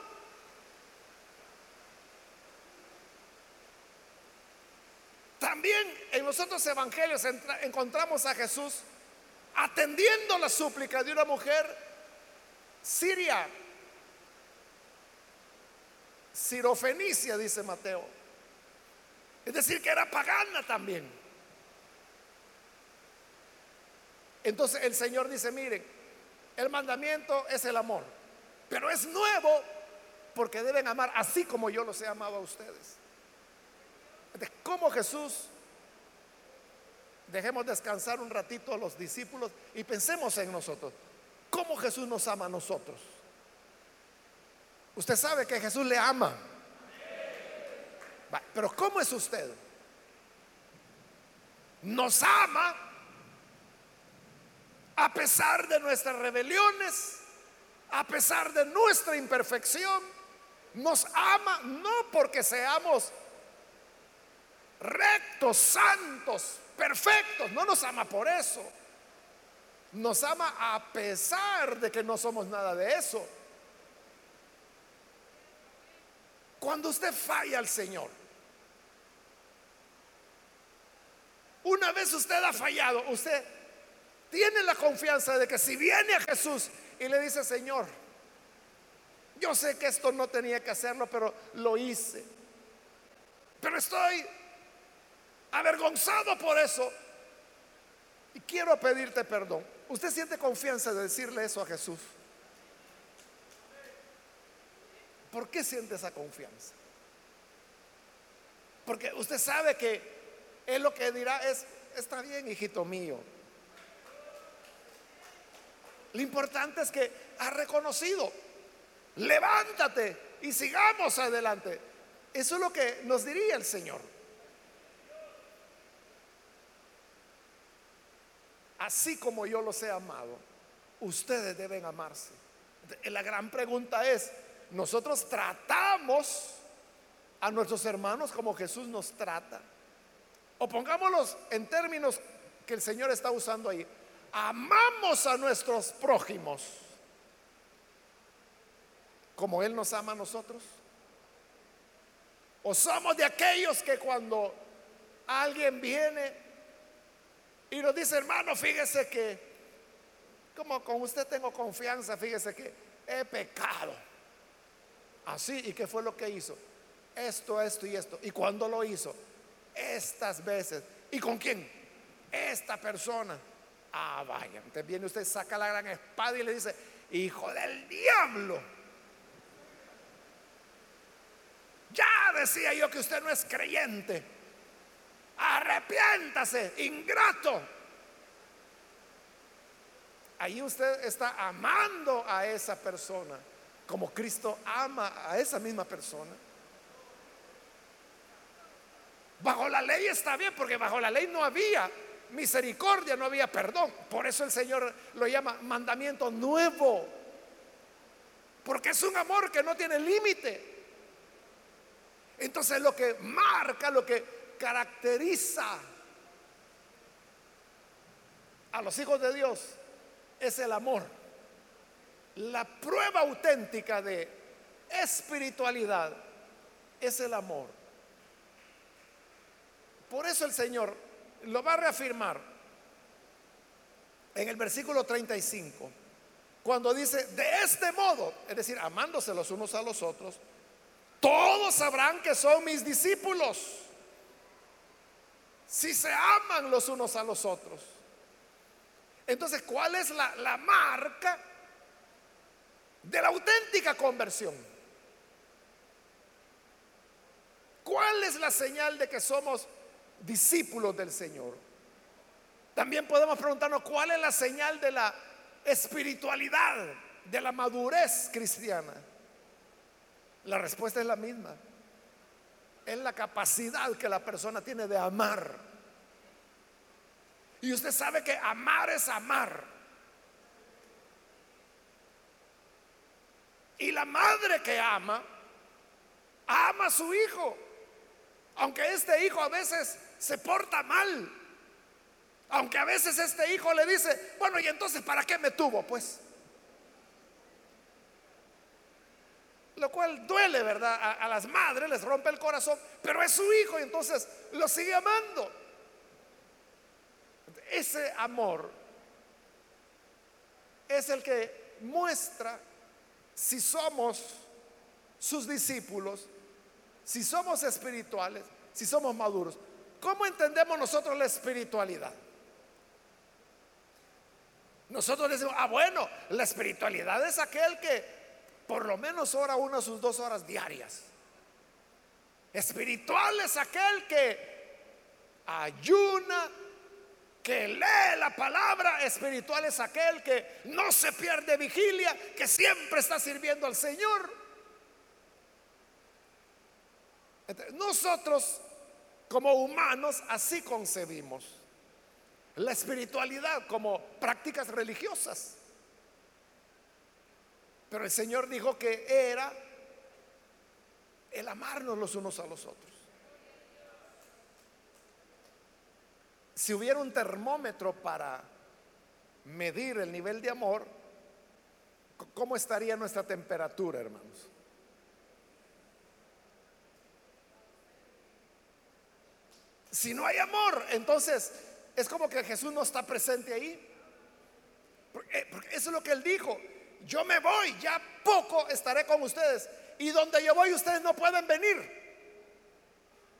También en los otros evangelios encontramos a Jesús atendiendo la súplica de una mujer siria, sirofenicia, dice Mateo. Es decir, que era pagana también. Entonces el Señor dice, miren, el mandamiento es el amor, pero es nuevo porque deben amar así como yo los he amado a ustedes. Entonces, ¿cómo Jesús Dejemos descansar un ratito a los discípulos y pensemos en nosotros. ¿Cómo Jesús nos ama a nosotros? Usted sabe que Jesús le ama. Pero ¿cómo es usted? Nos ama a pesar de nuestras rebeliones, a pesar de nuestra imperfección. Nos ama no porque seamos rectos, santos, perfectos. No nos ama por eso. Nos ama a pesar de que no somos nada de eso. Cuando usted falla al Señor, una vez usted ha fallado, usted tiene la confianza de que si viene a Jesús y le dice, Señor, yo sé que esto no tenía que hacerlo, pero lo hice. Pero estoy avergonzado por eso. Y quiero pedirte perdón. ¿Usted siente confianza de decirle eso a Jesús? ¿Por qué siente esa confianza? Porque usted sabe que Él lo que dirá es, está bien, hijito mío. Lo importante es que ha reconocido, levántate y sigamos adelante. Eso es lo que nos diría el Señor. así como yo los he amado, ustedes deben amarse. La gran pregunta es, ¿nosotros tratamos a nuestros hermanos como Jesús nos trata? O pongámoslos en términos que el Señor está usando ahí. Amamos a nuestros prójimos como Él nos ama a nosotros. O somos de aquellos que cuando alguien viene y nos dice, hermano, fíjese que, como con usted tengo confianza, fíjese que he pecado. Así, ¿y qué fue lo que hizo? Esto, esto y esto. ¿Y cuándo lo hizo? Estas veces. ¿Y con quién? Esta persona. Ah, vaya. Entonces viene usted, saca la gran espada y le dice, hijo del diablo. Ya decía yo que usted no es creyente arrepiéntase, ingrato. Ahí usted está amando a esa persona como Cristo ama a esa misma persona. Bajo la ley está bien, porque bajo la ley no había misericordia, no había perdón. Por eso el Señor lo llama mandamiento nuevo. Porque es un amor que no tiene límite. Entonces lo que marca, lo que caracteriza a los hijos de Dios es el amor. La prueba auténtica de espiritualidad es el amor. Por eso el Señor lo va a reafirmar en el versículo 35, cuando dice, de este modo, es decir, amándose los unos a los otros, todos sabrán que son mis discípulos, si se aman los unos a los otros. Entonces, ¿cuál es la, la marca de la auténtica conversión? ¿Cuál es la señal de que somos discípulos del Señor. También podemos preguntarnos cuál es la señal de la espiritualidad, de la madurez cristiana. La respuesta es la misma. Es la capacidad que la persona tiene de amar. Y usted sabe que amar es amar. Y la madre que ama, ama a su hijo. Aunque este hijo a veces se porta mal. Aunque a veces este hijo le dice, bueno, y entonces, ¿para qué me tuvo? Pues. Lo cual duele, ¿verdad? A, las madres les rompe el corazón, pero es su hijo y entonces lo sigue amando. Ese amor es el que muestra si somos sus discípulos, si somos espirituales, si somos maduros. ¿Cómo entendemos nosotros la espiritualidad? Nosotros decimos, ah, bueno, la espiritualidad es aquel que por lo menos ora una sus dos horas diarias. Espiritual es aquel que ayuna, que lee la palabra. Espiritual es aquel que no se pierde vigilia, que siempre está sirviendo al Señor. nosotros como humanos así concebimos la espiritualidad como prácticas religiosas. Pero el Señor dijo que era el amarnos los unos a los otros. Si hubiera un termómetro para medir el nivel de amor, ¿cómo estaría nuestra temperatura, hermanos? Si no hay amor, entonces es como que Jesús no está presente ahí. Eh, porque, eso es lo que él dijo. Yo me voy, ya poco estaré con ustedes. Y donde yo voy ustedes no pueden venir.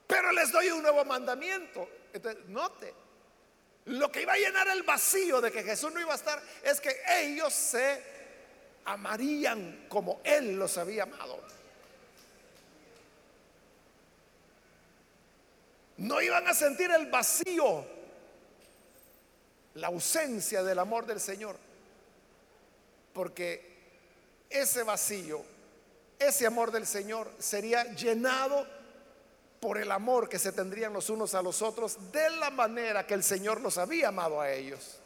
Pero les doy un nuevo mandamiento. Entonces, note, lo que iba a llenar el vacío de que Jesús no iba a estar es que ellos se amarían como Él los había amado. no iban a sentir el vacío, la ausencia del amor del Señor. Porque ese vacío, ese amor del Señor sería llenado por el amor que se tendrían los unos a los otros de la manera que el Señor los había amado a ellos.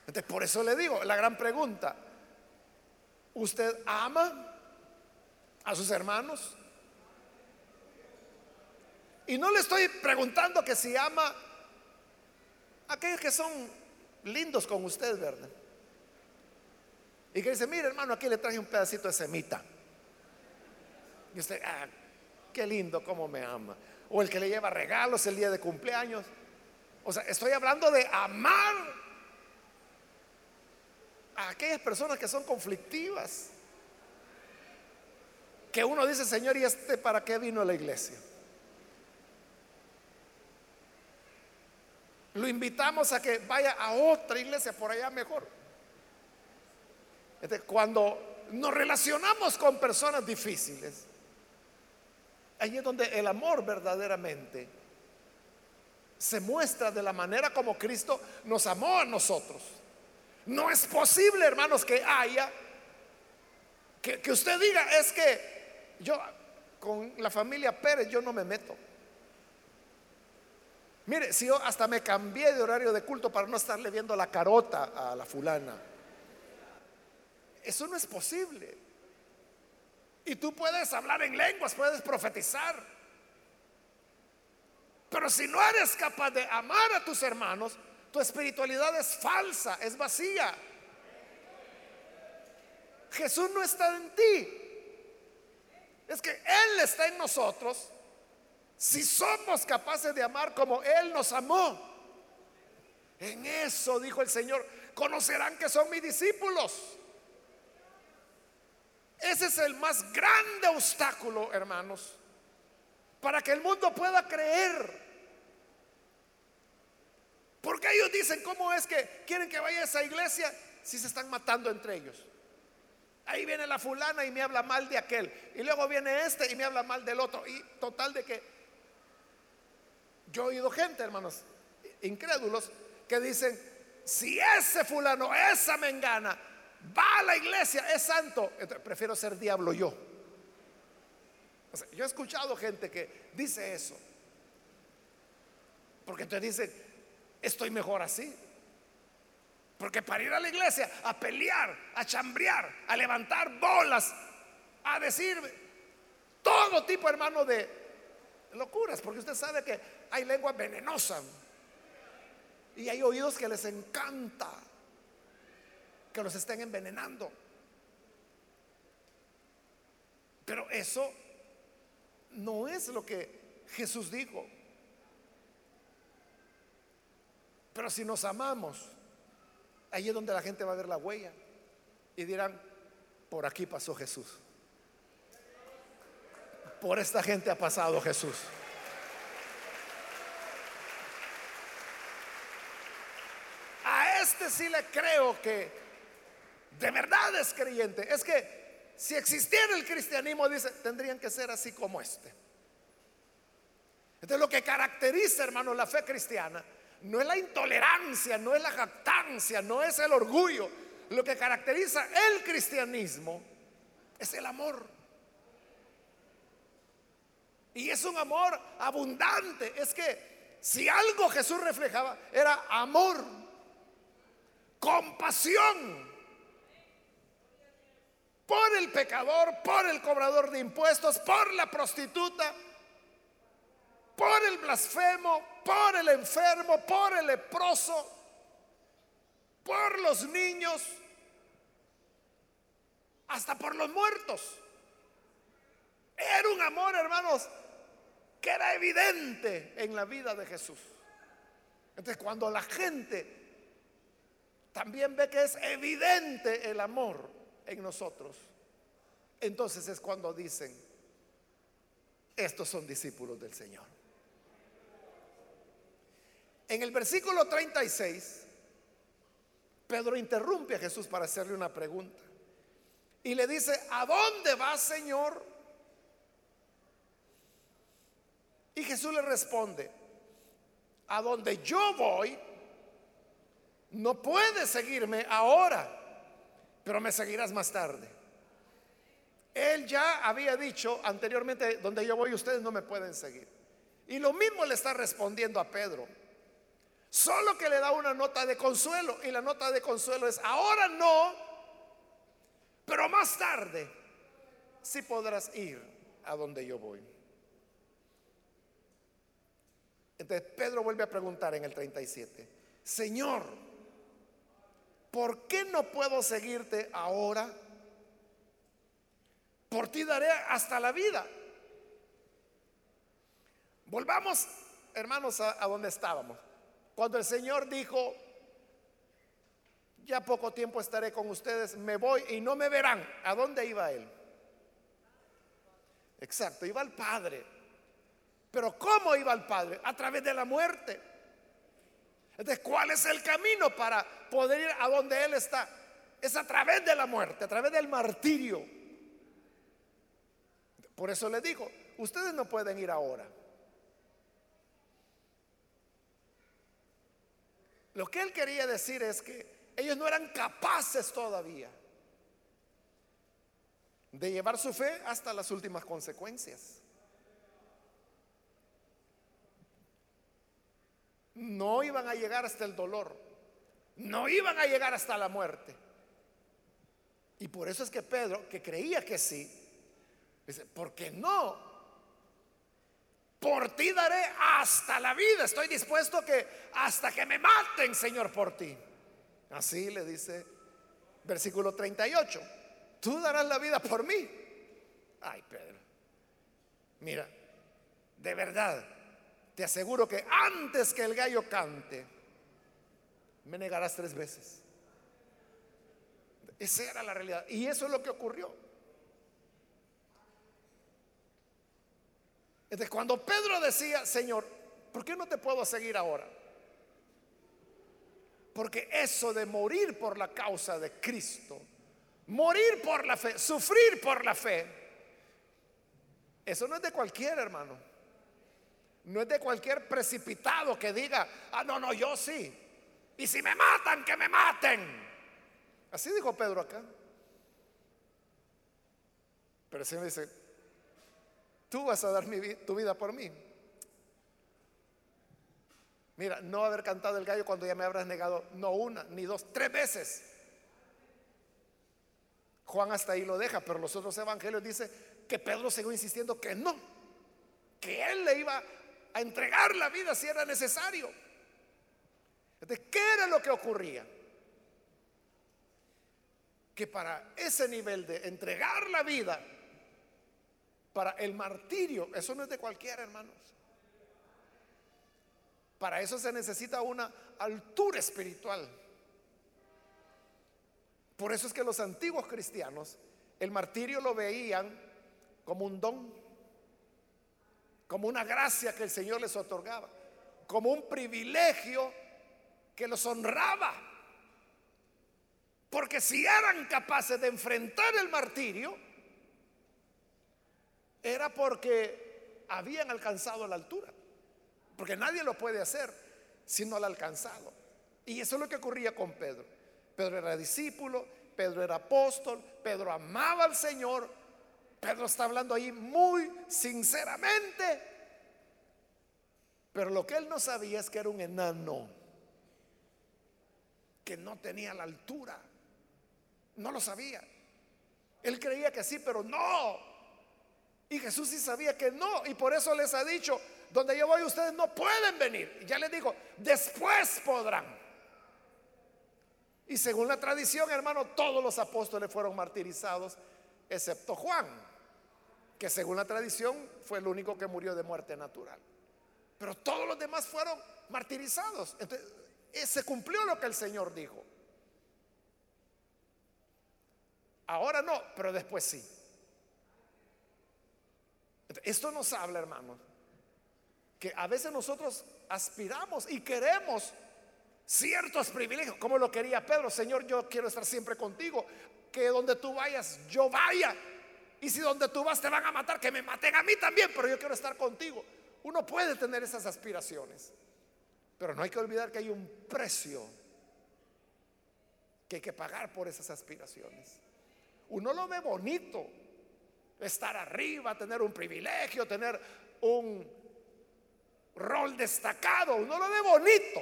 Entonces, por eso le digo, la gran pregunta, ¿usted ama a sus hermanos? Y no le estoy preguntando que si ama a aquellos que son lindos con usted, ¿verdad? Y que dice, mire hermano, aquí le traje un pedacito de semita. Y usted, ah, qué lindo, cómo me ama. O el que le lleva regalos el día de cumpleaños. O sea, estoy hablando de amar a aquellas personas que son conflictivas. Que uno dice, Señor, ¿y este para qué vino a la iglesia? Lo invitamos a que vaya a otra iglesia por allá mejor. cuando nos relacionamos con personas difíciles, ahí es donde el amor verdaderamente se muestra de la manera como Cristo nos amó a nosotros. No es posible, hermanos, que haya, que, que usted diga, es que yo con la familia Pérez yo no me meto. Mire, si yo hasta me cambié de horario de culto para no estarle viendo la carota a la fulana. Eso no es posible. Y tú puedes hablar en lenguas, puedes profetizar. Pero si no eres capaz de amar a tus hermanos, tu espiritualidad es falsa, es vacía. Jesús no está en ti. Es que Él está en nosotros si somos capaces de amar como Él nos amó. En eso, dijo el Señor, conocerán que son mis discípulos. Ese es el más grande obstáculo, hermanos, para que el mundo pueda creer. Porque ellos dicen, ¿cómo es que quieren que vaya a esa iglesia si se están matando entre ellos? Ahí viene la fulana y me habla mal de aquel. Y luego viene este y me habla mal del otro. Y total de que yo he oído gente, hermanos, incrédulos, que dicen, si ese fulano, esa mengana, va a la iglesia, es santo, prefiero ser diablo yo. yo he escuchado gente que dice eso. Porque entonces dicen, estoy mejor así. Porque para ir a la iglesia a pelear, a chambrear, a levantar bolas, a decir todo tipo, hermano, de locuras, porque usted sabe que hay lengua venenosa y hay oídos que les encanta que los estén envenenando. Pero eso no es lo que Jesús dijo. Pero si nos amamos, Ahí es donde la gente va a ver la huella y dirán, por aquí pasó Jesús. Por esta gente ha pasado Jesús. A este sí le creo que de verdad es creyente. Es que si existiera el cristianismo, dice, tendrían que ser así como este. Entonces lo que caracteriza, hermano, la fe cristiana no es la intolerancia, no es la jactancia, no es el orgullo. Lo que caracteriza el cristianismo es el amor. Y es un amor abundante. Es que si algo Jesús reflejaba era amor, compasión por el pecador, por el cobrador de impuestos, por la prostituta, por el blasfemo, por el enfermo, por el leproso, por los niños, hasta por los muertos. Era un amor, hermanos, que era evidente en la vida de Jesús. Entonces, cuando la gente también ve que es evidente el amor en nosotros, entonces es cuando dicen, estos son discípulos del Señor. En el versículo 36, Pedro interrumpe a Jesús para hacerle una pregunta. Y le dice, ¿a dónde va Señor? Y Jesús le responde, a donde yo voy, no puedes seguirme ahora, pero me seguirás más tarde. Él ya había dicho anteriormente, donde yo voy ustedes no me pueden seguir. Y lo mismo le está respondiendo a Pedro. Solo que le da una nota de consuelo. Y la nota de consuelo es, ahora no, pero más tarde sí podrás ir a donde yo voy. Entonces Pedro vuelve a preguntar en el 37, Señor, ¿por qué no puedo seguirte ahora? Por ti daré hasta la vida. Volvamos, hermanos, a, donde estábamos. Cuando el Señor dijo, ya poco tiempo estaré con ustedes, me voy y no me verán. ¿A dónde iba él? Exacto, iba al Padre. Pero ¿cómo iba al Padre? A través de la muerte. Entonces, ¿cuál es el camino para poder ir a donde Él está? Es a través de la muerte, a través del martirio. Por eso le digo, ustedes no pueden ir ahora. Lo que él quería decir es que ellos no eran capaces todavía de llevar su fe hasta las últimas consecuencias. No iban a llegar hasta el dolor, no iban a llegar hasta la muerte. Y por eso es que Pedro, que creía que sí, dice, ¿por qué no? Por ti daré hasta la vida. Estoy dispuesto que hasta que me maten, Señor, por ti. Así le dice versículo 38. Tú darás la vida por mí. Ay, Pedro. Mira, de verdad, te aseguro que antes que el gallo cante, me negarás tres veces. Esa era la realidad. Y eso es lo que ocurrió. Entonces, cuando Pedro decía, Señor, ¿por qué no te puedo seguir ahora? Porque eso de morir por la causa de Cristo, morir por la fe, sufrir por la fe, eso no es de cualquier hermano. No es de cualquier precipitado que diga, ah, no, no, yo sí. Y si me matan, que me maten. Así dijo Pedro acá. Pero el Señor dice, tú vas a dar tu vida por mí. Mira, no haber cantado el gallo cuando ya me habrás negado, no una, ni dos, tres veces. Juan hasta ahí lo deja, pero los otros evangelios dicen que Pedro siguió insistiendo que no, que él le iba a entregar la vida si era necesario. Entonces, ¿qué era lo que ocurría? Que para ese nivel de entregar la vida, para el martirio, eso no es de cualquiera, hermanos. Para eso se necesita una altura espiritual. Por eso es que los antiguos cristianos el martirio lo veían como un don como una gracia que el Señor les otorgaba, como un privilegio que los honraba. Porque si eran capaces de enfrentar el martirio, era porque habían alcanzado la altura. Porque nadie lo puede hacer si no lo ha alcanzado. Y eso es lo que ocurría con Pedro. Pedro era discípulo, Pedro era apóstol, Pedro amaba al Señor, Pedro está hablando ahí muy sinceramente. Pero lo que él no sabía es que era un enano, que no tenía la altura. No lo sabía. Él creía que sí, pero no. Y Jesús sí sabía que no. Y por eso les ha dicho, donde yo voy ustedes no pueden venir. Y ya les digo, después podrán. Y según la tradición, hermano, todos los apóstoles fueron martirizados, excepto Juan que según la tradición fue el único que murió de muerte natural. Pero todos los demás fueron martirizados. Entonces, eh, se cumplió lo que el Señor dijo. Ahora no, pero después sí. Esto nos habla, hermanos, que a veces nosotros aspiramos y queremos ciertos privilegios, como lo quería Pedro. Señor, yo quiero estar siempre contigo, que donde tú vayas, yo vaya. Y si donde tú vas te van a matar, que me maten a mí también, pero yo quiero estar contigo. Uno puede tener esas aspiraciones, pero no hay que olvidar que hay un precio que hay que pagar por esas aspiraciones. Uno lo ve bonito, estar arriba, tener un privilegio, tener un rol destacado, uno lo ve bonito.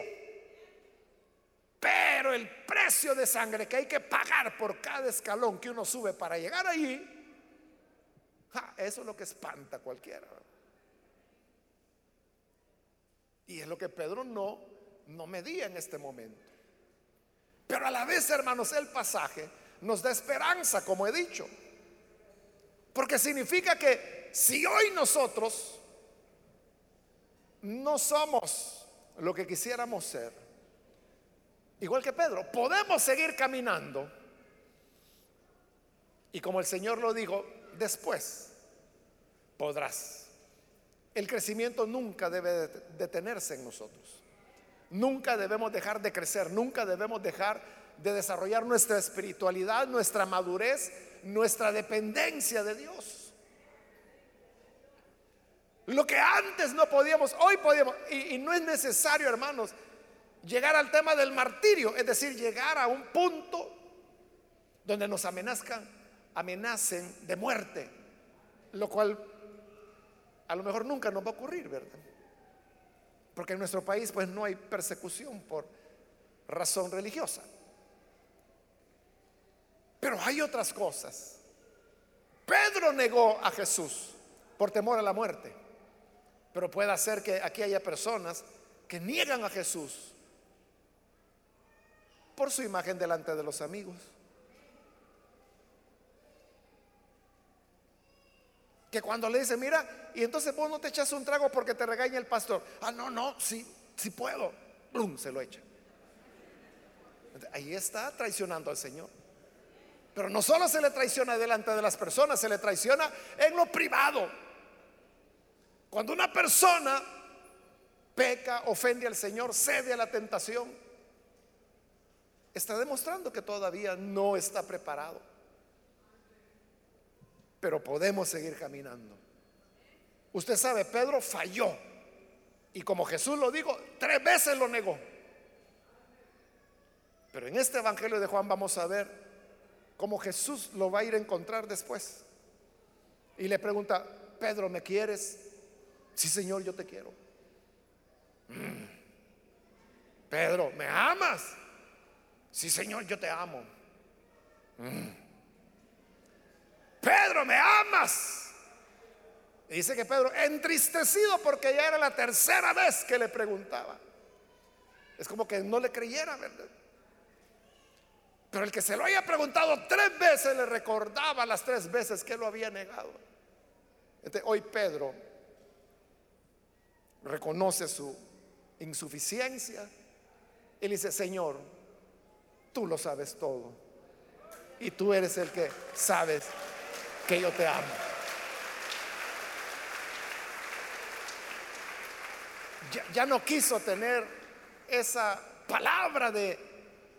Pero el precio de sangre que hay que pagar por cada escalón que uno sube para llegar allí eso es lo que espanta a cualquiera. Y es lo que Pedro no, no medía en este momento. Pero a la vez, hermanos, el pasaje nos da esperanza, como he dicho. Porque significa que si hoy nosotros no somos lo que quisiéramos ser, igual que Pedro, podemos seguir caminando. Y como el Señor lo dijo, después podrás. El crecimiento nunca debe detenerse en nosotros. Nunca debemos dejar de crecer, nunca debemos dejar de desarrollar nuestra espiritualidad, nuestra madurez, nuestra dependencia de Dios. Lo que antes no podíamos, hoy podíamos. Y, y, no es necesario, hermanos, llegar al tema del martirio, es decir, llegar a un punto donde nos amenazcan, amenacen de muerte, lo cual a lo mejor nunca nos va a ocurrir, ¿verdad? Porque en nuestro país pues no hay persecución por razón religiosa. Pero hay otras cosas. Pedro negó a Jesús por temor a la muerte. Pero puede ser que aquí haya personas que niegan a Jesús por su imagen delante de los amigos. Que cuando le dice, mira, y entonces vos no te echas un trago porque te regaña el pastor. Ah, no, no, sí, sí puedo. Blum, se lo echa. Ahí está traicionando al Señor. Pero no solo se le traiciona delante de las personas, se le traiciona en lo privado. Cuando una persona peca, ofende al Señor, cede a la tentación, está demostrando que todavía no está preparado pero podemos seguir caminando. Usted sabe, Pedro falló. Y como Jesús lo dijo, tres veces lo negó. Pero en este Evangelio de Juan vamos a ver cómo Jesús lo va a ir a encontrar después. Y le pregunta, Pedro, ¿me quieres? Sí, Señor, yo te quiero. Mm. Pedro, ¿me amas? Sí, Señor, yo te amo. Mm. Pedro, ¿me amas? Y dice que Pedro, entristecido porque ya era la tercera vez que le preguntaba. Es como que no le creyera, ¿verdad? Pero el que se lo haya preguntado tres veces le recordaba las tres veces que lo había negado. Entonces, hoy Pedro reconoce su insuficiencia y le dice, Señor, tú lo sabes todo. Y tú eres el que sabes yo te amo. Ya, no quiso tener esa palabra de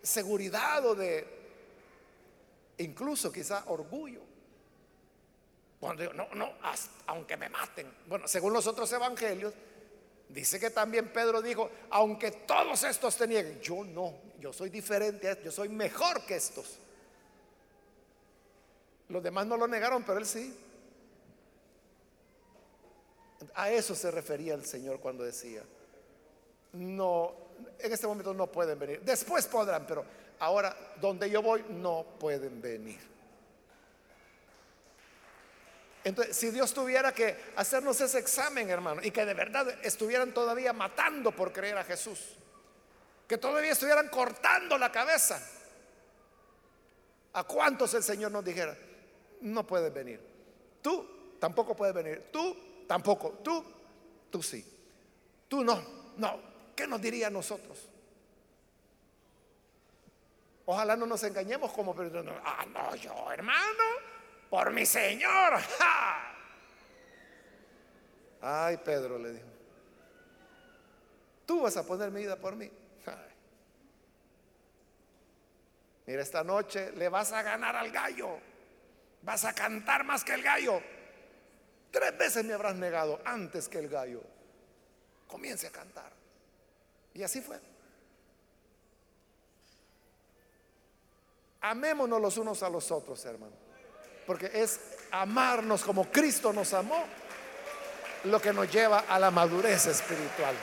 seguridad o de incluso quizá orgullo. Cuando no, no, aunque me maten. Bueno, según los otros evangelios, dice que también Pedro dijo, aunque todos estos te yo no, yo soy diferente, yo soy mejor que estos. Los demás no lo negaron, pero él sí. A eso se refería el Señor cuando decía, no, en este momento no pueden venir. Después podrán, pero ahora donde yo voy no pueden venir. Entonces, si Dios tuviera que hacernos ese examen, hermano, y que de verdad estuvieran todavía matando por creer a Jesús, que todavía estuvieran cortando la cabeza, ¿a cuántos el Señor nos dijera? No puedes venir. Tú tampoco puedes venir. Tú tampoco. Tú, tú sí. Tú no. No. ¿Qué nos diría a nosotros? Ojalá no nos engañemos como, ah, no, yo hermano, por mi Señor. Ay, Pedro le dijo, tú vas a poner mi vida por mí. Mira, esta noche le vas a ganar al gallo. Vas a cantar más que el gallo. Tres veces me habrás negado antes que el gallo. Comience a cantar. Y así fue. Amémonos los unos a los otros, hermano. Porque es amarnos como Cristo nos amó lo que nos lleva a la madurez espiritual.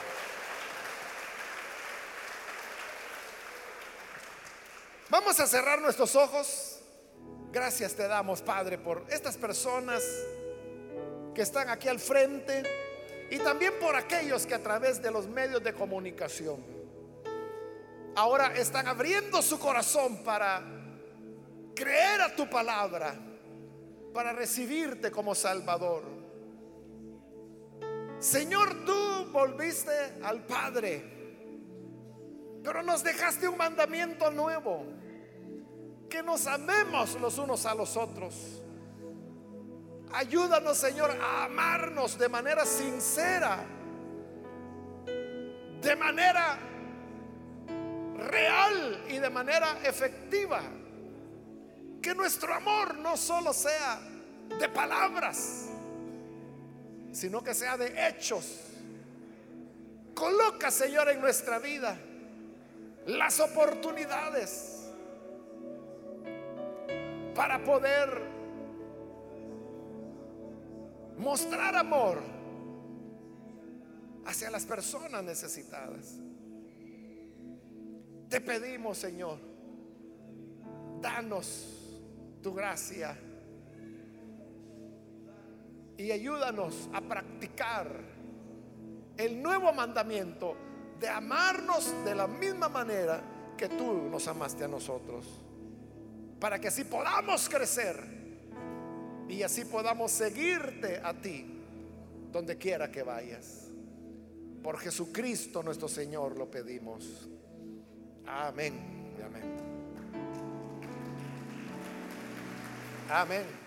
Vamos a cerrar nuestros ojos. Gracias te damos, Padre, por estas personas que están aquí al frente y también por aquellos que a través de los medios de comunicación ahora están abriendo su corazón para creer a tu palabra, para recibirte como Salvador. Señor, tú volviste al Padre, pero nos dejaste un mandamiento nuevo que nos amemos los unos a los otros. Ayúdanos, Señor, a amarnos de manera sincera, de manera real y de manera efectiva. Que nuestro amor no solo sea de palabras, sino que sea de hechos. Coloca, Señor, en nuestra vida las oportunidades para poder mostrar amor hacia las personas necesitadas. Te pedimos, Señor, danos tu gracia y ayúdanos a practicar el nuevo mandamiento de amarnos de la misma manera que tú nos amaste a nosotros, para que así podamos crecer y así podamos seguirte a ti donde quiera que vayas. Por Jesucristo nuestro Señor lo pedimos. Amén. Amén. Amén.